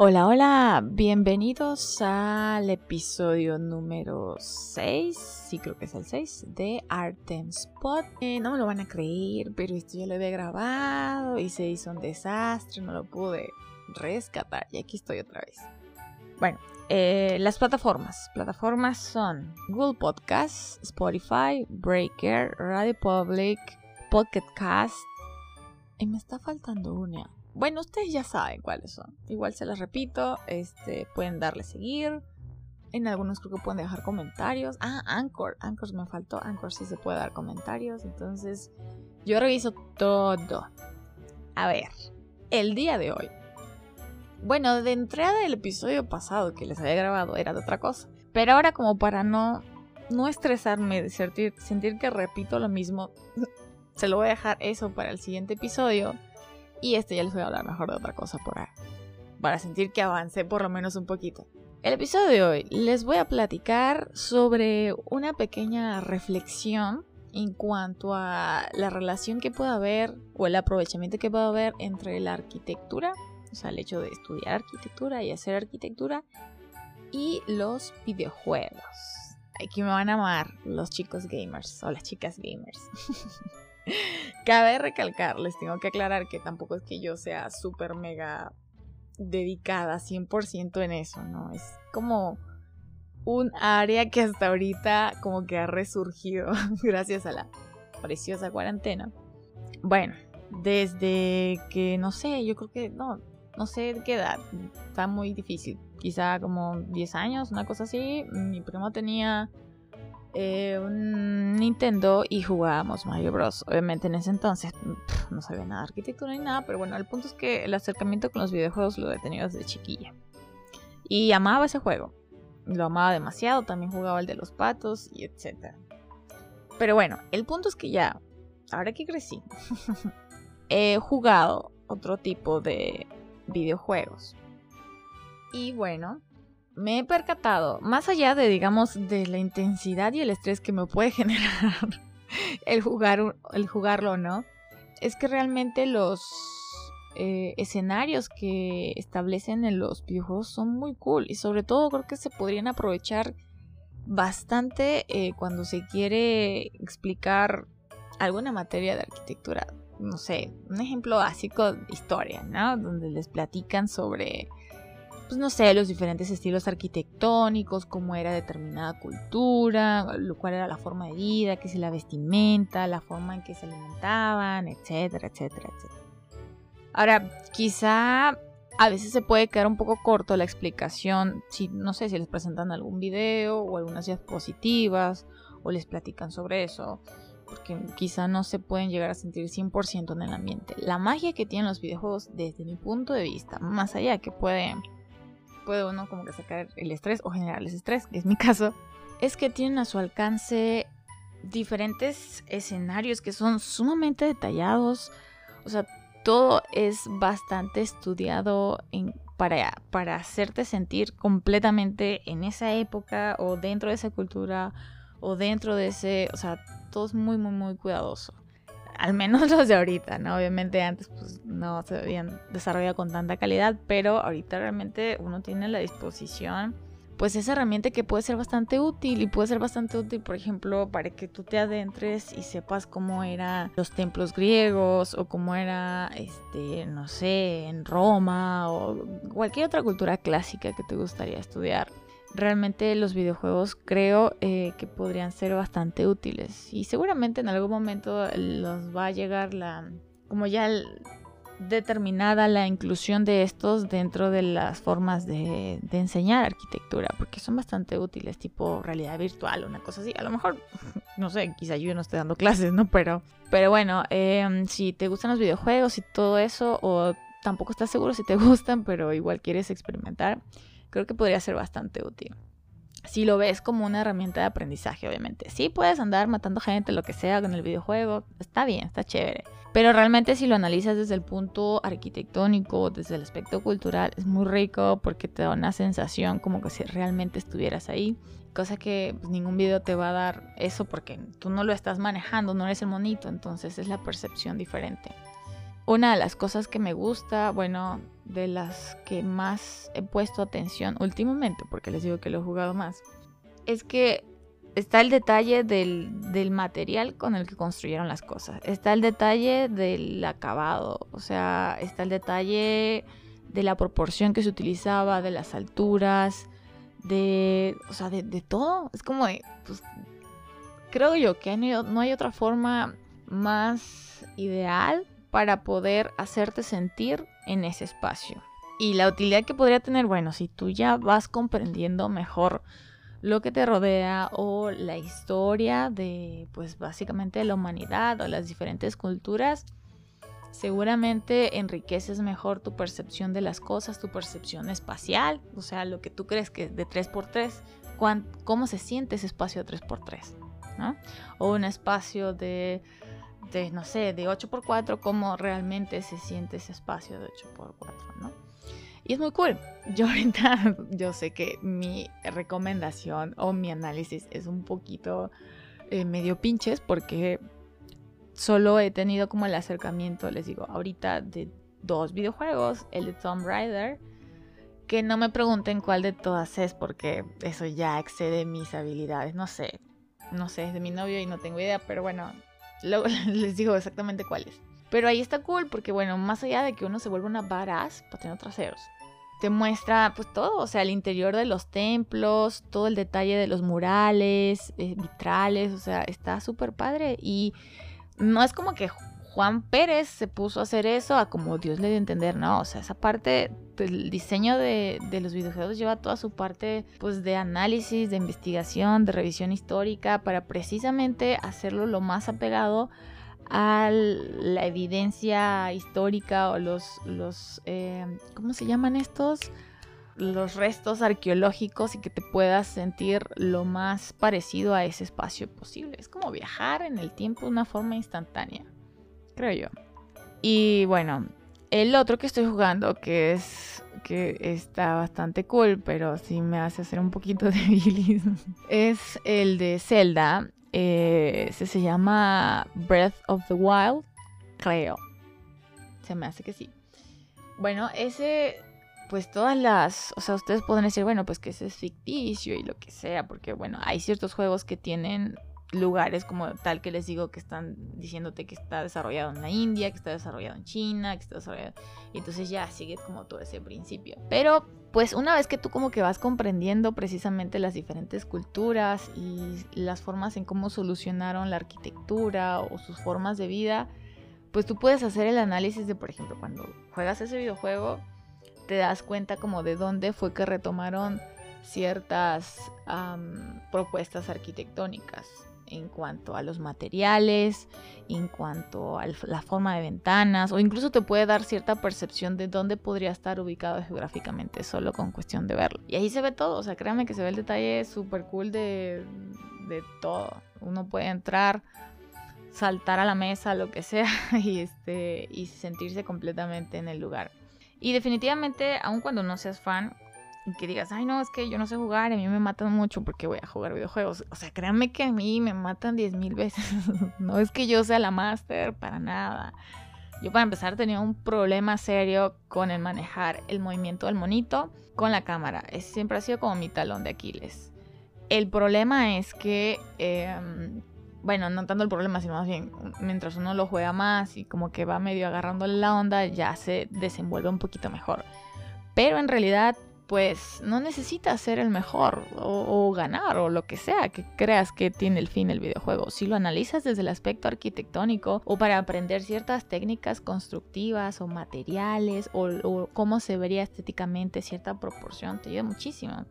Hola, hola, bienvenidos al episodio número 6, sí creo que es el 6, de Artem Spot. Eh, no me lo van a creer, pero esto ya lo había grabado y se hizo un desastre, no lo pude rescatar y aquí estoy otra vez. Bueno, eh, las plataformas. Plataformas son Google Podcasts, Spotify, Breaker, Radio Public, Pocket Cast. Y me está faltando una. Bueno, ustedes ya saben cuáles son. Igual se las repito. Este, pueden darle seguir. En algunos creo que pueden dejar comentarios. Ah, Anchor. Anchor me faltó. Anchor sí se puede dar comentarios. Entonces, yo reviso todo. A ver, el día de hoy. Bueno, de entrada del episodio pasado que les había grabado era de otra cosa. Pero ahora como para no, no estresarme de sentir, sentir que repito lo mismo, se lo voy a dejar eso para el siguiente episodio. Y este ya les voy a hablar mejor de otra cosa por ahí. Para sentir que avancé por lo menos un poquito. El episodio de hoy les voy a platicar sobre una pequeña reflexión en cuanto a la relación que puede haber o el aprovechamiento que puede haber entre la arquitectura, o sea, el hecho de estudiar arquitectura y hacer arquitectura, y los videojuegos. Aquí me van a amar los chicos gamers o las chicas gamers. Cabe recalcar, les tengo que aclarar que tampoco es que yo sea súper mega dedicada 100% en eso, ¿no? Es como un área que hasta ahorita como que ha resurgido gracias a la preciosa cuarentena. Bueno, desde que, no sé, yo creo que, no, no sé de qué edad, está muy difícil, quizá como 10 años, una cosa así, mi primo tenía eh, un Nintendo y jugábamos Mario Bros. Obviamente en ese entonces no sabía nada de arquitectura ni nada, pero bueno, el punto es que el acercamiento con los videojuegos lo he tenido desde chiquilla. Y amaba ese juego. Lo amaba demasiado, también jugaba el de los patos y etc. Pero bueno, el punto es que ya, ahora que crecí, he jugado otro tipo de videojuegos. Y bueno, me he percatado, más allá de, digamos, de la intensidad y el estrés que me puede generar el, jugar, el jugarlo, ¿no? Es que realmente los eh, escenarios que establecen en los videojuegos son muy cool y sobre todo creo que se podrían aprovechar bastante eh, cuando se quiere explicar alguna materia de arquitectura. No sé, un ejemplo básico de historia, ¿no? Donde les platican sobre pues no sé, los diferentes estilos arquitectónicos, cómo era determinada cultura, cuál era la forma de vida, qué es la vestimenta, la forma en que se alimentaban, etcétera, etcétera, etcétera. Ahora, quizá a veces se puede quedar un poco corto la explicación, si no sé si les presentan algún video o algunas diapositivas o les platican sobre eso, porque quizá no se pueden llegar a sentir 100% en el ambiente. La magia que tienen los videojuegos desde mi punto de vista, más allá que pueden puede uno como que sacar el estrés o generarles estrés, que es mi caso, es que tienen a su alcance diferentes escenarios que son sumamente detallados. O sea, todo es bastante estudiado para, para hacerte sentir completamente en esa época o dentro de esa cultura o dentro de ese, o sea, todo es muy, muy, muy cuidadoso al menos los de ahorita, ¿no? Obviamente antes pues no se habían desarrollado con tanta calidad, pero ahorita realmente uno tiene a la disposición pues esa herramienta que puede ser bastante útil y puede ser bastante útil, por ejemplo, para que tú te adentres y sepas cómo eran los templos griegos o cómo era, este, no sé, en Roma o cualquier otra cultura clásica que te gustaría estudiar realmente los videojuegos creo eh, que podrían ser bastante útiles. Y seguramente en algún momento los va a llegar la como ya determinada la inclusión de estos dentro de las formas de, enseñar arquitectura porque son bastante útiles tipo realidad virtual una cosa así. A lo mejor no sé quizá yo no esté dando clases no pero pero bueno em, si te gustan los videojuegos y todo eso o tampoco estás seguro si te gustan pero igual quieres experimentar creo que podría ser bastante útil. Si lo ves como una herramienta de aprendizaje, obviamente. Sí puedes andar matando gente, lo que sea, con el videojuego. Está bien, está chévere. Pero realmente si lo analizas desde el punto arquitectónico, desde el aspecto cultural, es muy rico porque te da una sensación como que si realmente estuvieras ahí. Cosa que pues, ningún video te va a dar eso porque tú no lo estás manejando, no eres el monito. Entonces es la percepción diferente. Una de las cosas que me gusta, bueno, de las que más he puesto atención últimamente, porque les digo que lo he jugado más, es que está el detalle del, material con el que construyeron las cosas. Está el detalle del acabado. O sea, está el detalle de la proporción que se utilizaba, de las alturas, de. O sea, de, todo. Es como. Pues, creo yo que no hay otra forma más ideal para poder hacerte sentir en ese espacio. Y la utilidad que podría tener, bueno, si tú ya vas comprendiendo mejor lo que te rodea o la historia de, pues básicamente la humanidad o las diferentes culturas, seguramente enriqueces mejor tu percepción de las cosas, tu percepción espacial, o sea, lo que tú crees que de 3x3, cómo se siente ese espacio de 3x3, ¿no? O un espacio de, no sé, de 8x4, cómo realmente se siente ese espacio de 8x4, ¿no? Y es muy cool. Yo ahorita, yo sé que mi recomendación o mi análisis es un poquito eh, medio pinches porque solo he tenido como el acercamiento, les digo, ahorita de dos videojuegos, el de Tomb Raider, que no me pregunten cuál de todas es porque eso ya excede mis habilidades, no sé, no sé, es de mi novio y no tengo idea, pero bueno, luego les digo exactamente cuál es. Pero ahí está cool porque bueno, más allá de que uno se vuelva una badass para tener traseros, te muestra pues todo, o sea, el interior de los templos, todo el detalle de los murales, eh, vitrales, o sea, está súper padre. Y no es como que Juan Pérez se puso a hacer eso a como Dios le dio a entender, no, o sea, esa parte del diseño de, de los videojuegos lleva toda su parte pues de análisis, de investigación, de revisión histórica, para precisamente hacerlo lo más apegado a la evidencia histórica o los, los eh, ¿cómo se llaman estos? Los restos arqueológicos y que te puedas sentir lo más parecido a ese espacio posible. Es como viajar en el tiempo de una forma instantánea, creo yo. Y bueno, el otro que estoy jugando, que es que está bastante cool, pero sí me hace hacer un poquito de bilis, es el de Zelda, eh, se llama Breath of the Wild, creo. Se me hace que sí. Bueno, ese, pues todas las, o sea, ustedes pueden decir, bueno, pues que ese es ficticio y lo que sea, porque bueno, hay ciertos juegos que tienen lugares como tal que les digo que están diciéndote que está desarrollado en la India, que está desarrollado en China, que está desarrollado... Y entonces ya sigue como todo ese principio. Pero pues una vez que tú como que vas comprendiendo precisamente las diferentes culturas y las formas en cómo solucionaron la arquitectura o sus formas de vida, pues tú puedes hacer el análisis de, por ejemplo, cuando juegas ese videojuego, te das cuenta como de dónde fue que retomaron ciertas propuestas arquitectónicas en cuanto a los materiales, en cuanto a la forma de ventanas, o incluso te puede dar cierta percepción de dónde podría estar ubicado geográficamente, solo con cuestión de verlo. Y ahí se ve todo, o sea, créanme que se ve el detalle súper cool de, de todo. Uno puede entrar, saltar a la mesa, lo que sea, y, este, y sentirse completamente en el lugar. Y definitivamente, aun cuando no seas fan, que digas, ay, no, es que yo no sé jugar, a mí me matan mucho porque voy a jugar videojuegos. O sea, créanme que a mí me matan 10 mil veces. no es que yo sea la máster, para nada. Yo para empezar tenía un problema serio con el manejar el movimiento del monito con la cámara. Es, siempre ha sido como mi talón de Aquiles. El problema es que, em, bueno, no tanto el problema, sino más bien, mientras uno lo juega más y como que va medio agarrándole la onda, ya se desenvuelve un poquito mejor. Pero en realidad pues no necesitas ser el mejor o, ganar o lo que sea que creas que tiene el fin el videojuego. Si lo analizas desde el aspecto arquitectónico o para aprender ciertas técnicas constructivas o materiales o, o cómo se vería estéticamente cierta proporción, te ayuda muchísimo.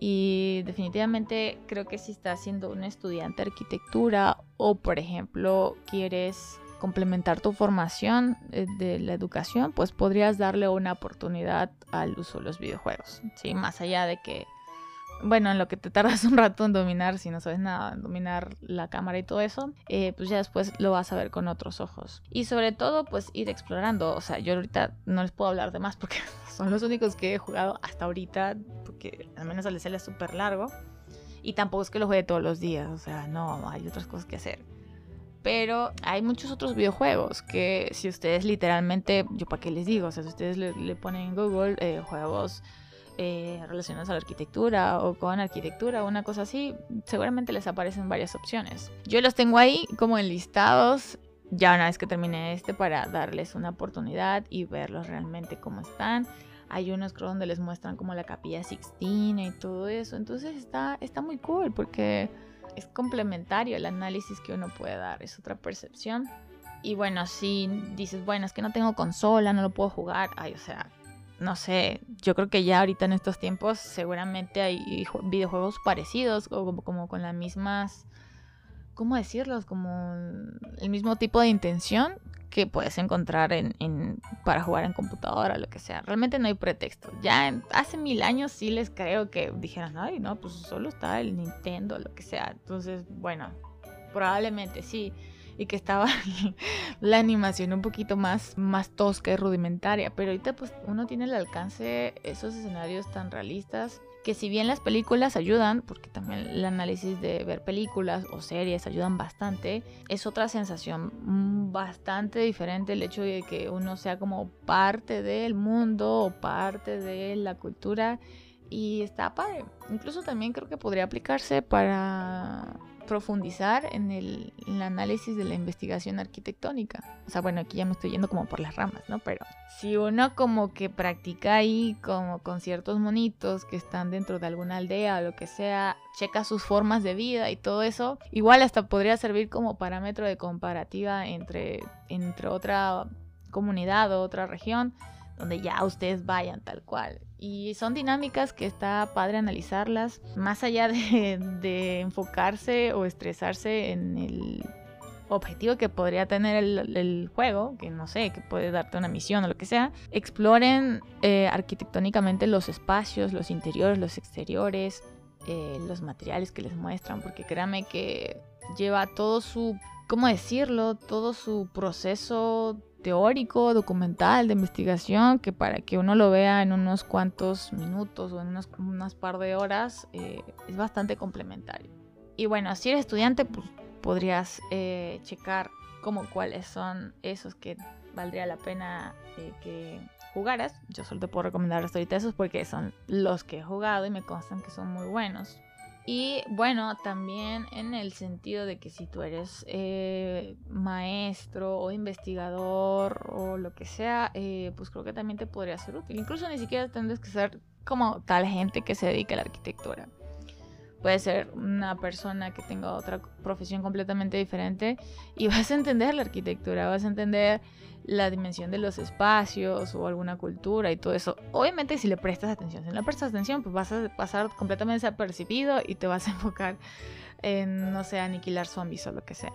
Y definitivamente creo que si estás siendo un estudiante de arquitectura o por ejemplo quieres complementar tu formación eh, de la educación, pues podrías darle una oportunidad al uso de los videojuegos, ¿sí? Más allá de que, bueno, en lo que te tardas un rato en dominar, si no sabes nada, en dominar la cámara y todo eso, eh, pues ya después lo vas a ver con otros ojos. Y sobre todo, pues ir explorando, o sea, yo ahorita no les puedo hablar de más porque son los únicos que he jugado hasta ahorita, porque al menos el SL es súper largo. Y tampoco es que lo juegue todos los días, o sea, no, hay otras cosas que hacer. Pero hay muchos otros videojuegos que si ustedes literalmente, yo para qué les digo, o sea, si ustedes le, ponen en Google eh, juegos eh, relacionados a la arquitectura o con arquitectura o una cosa así, seguramente les aparecen varias opciones. Yo los tengo ahí como enlistados ya una vez que termine este para darles una oportunidad y verlos realmente cómo están. Hay unos creo donde les muestran como la capilla Sixtina y todo eso. Entonces está, está muy cool porque es complementario el análisis que uno puede dar, es otra percepción. Y bueno, si dices, bueno, es que no tengo consola, no lo puedo jugar, ay, o sea, no sé, yo creo que ya ahorita en estos tiempos seguramente hay videojuegos parecidos o como, como con las mismas, ¿cómo decirlos? Como el mismo tipo de intención que puedes encontrar en, para jugar en computadora, lo que sea. Realmente no hay pretexto. Ya hace mil años sí les creo que dijeran, ay, no, pues solo está el Nintendo, lo que sea. Entonces, bueno, probablemente sí. Y que estaba la animación un poquito más, más tosca y rudimentaria. Pero ahorita pues uno tiene el alcance esos escenarios tan realistas que si bien las películas ayudan, porque también el análisis de ver películas o series ayudan bastante, es otra sensación mm, bastante diferente el hecho de que uno sea como parte del mundo o parte de la cultura y está padre. Incluso también creo que podría aplicarse para profundizar en el, análisis de la investigación arquitectónica. O sea, bueno, aquí ya me estoy yendo como por las ramas, ¿no? Pero si uno como que practica ahí como con ciertos monitos que están dentro de alguna aldea o lo que sea, checa sus formas de vida y todo eso, igual hasta podría servir como parámetro de comparativa entre, entre otra comunidad o otra región donde ya ustedes vayan tal cual. Y son dinámicas que está padre analizarlas, más allá de, enfocarse o estresarse en el objetivo que podría tener el, juego, que no sé, que puede darte una misión o lo que sea, exploren eh, arquitectónicamente los espacios, los interiores, los exteriores, eh, los materiales que les muestran, porque créanme que lleva todo su, ¿cómo decirlo? Todo su proceso teórico, documental, de investigación, que para que uno lo vea en unos cuantos minutos o en unas par de horas, eh, es bastante complementario. Y bueno, si eres estudiante, pues podrías eh, checar como cuáles son esos que valdría la pena eh, que jugaras. Yo solo te puedo recomendar ahorita esos porque son los que he jugado y me constan que son muy buenos. Y bueno, también en el sentido de que si tú eres eh, maestro o investigador o lo que sea, eh, pues creo que también te podría ser útil. Incluso ni siquiera tendrías que ser como tal gente que se dedique a la arquitectura. Puede ser una persona que tenga otra profesión completamente diferente y vas a entender la arquitectura, vas a entender la dimensión de los espacios o alguna cultura y todo eso. Obviamente si le prestas atención, si no le prestas atención, pues vas a pasar completamente desapercibido y te vas a enfocar en, no sé, aniquilar zombies o lo que sea.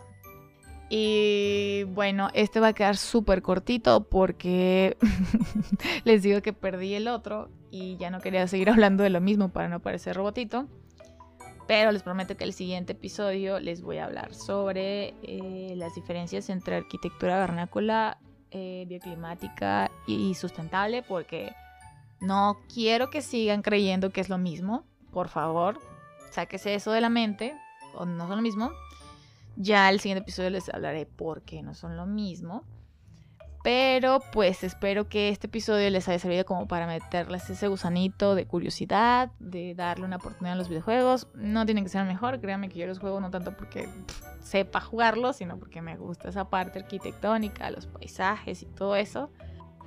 Y bueno, este va a quedar súper cortito porque les digo que perdí el otro y ya no quería seguir hablando de lo mismo para no parecer robotito. Pero les prometo que el siguiente episodio les voy a hablar sobre eh, las diferencias entre arquitectura vernácula eh, bioclimática y sustentable porque no quiero que sigan creyendo que es lo mismo. Por favor, sáquese eso de la mente, o no son lo mismo. Ya el siguiente episodio les hablaré por qué no son lo mismo. Pero pues espero que este episodio les haya servido como para meterles ese gusanito de curiosidad, de darle una oportunidad a los videojuegos. No tienen que ser mejor, créanme que yo los juego no tanto porque sepa jugarlos, sino porque me gusta esa parte arquitectónica, los paisajes y todo eso.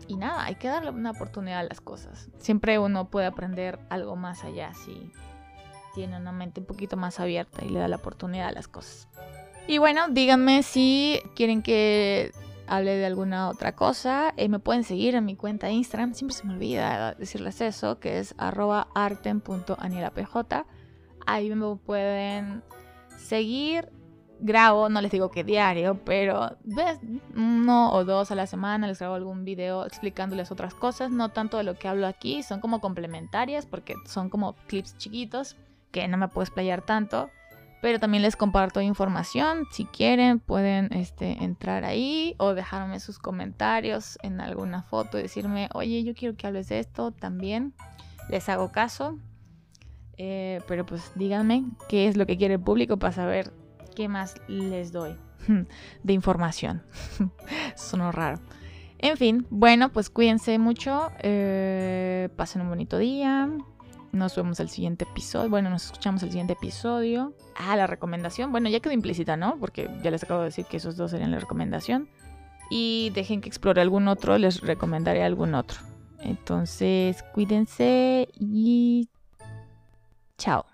Y nada, hay que darle una oportunidad a las cosas. Siempre uno puede aprender algo más allá si tiene una mente un poquito más abierta y le da la oportunidad a las cosas. Y bueno, díganme si quieren que hable de alguna otra cosa, eh, me pueden seguir en mi cuenta de Instagram. Siempre se me olvida decirles eso, que es arroba arten.anielapj. Ahí me pueden seguir. Grabo, no les digo que diario, pero ves, uno o dos a la semana les grabo algún video explicándoles otras cosas, no tanto de lo que hablo aquí, son como complementarias porque son como clips chiquitos que no me puedo explayar tanto pero también les comparto información. Si quieren, pueden este, entrar ahí o dejarme sus comentarios en alguna foto y decirme, oye, yo quiero que hables de esto también. Les hago caso. Eh, pero pues díganme qué es lo que quiere el público para saber qué más les doy. de información. Sonó raro. En fin, bueno, pues cuídense mucho, eh, pasen un bonito día, nos vemos el siguiente episodio, bueno, nos escuchamos el siguiente episodio. Ah, la recomendación, bueno, ya quedó implícita, ¿no? Porque ya les acabo de decir que esos dos serían la recomendación. Y dejen que explore algún otro, les recomendaré algún otro. Entonces, cuídense y chao.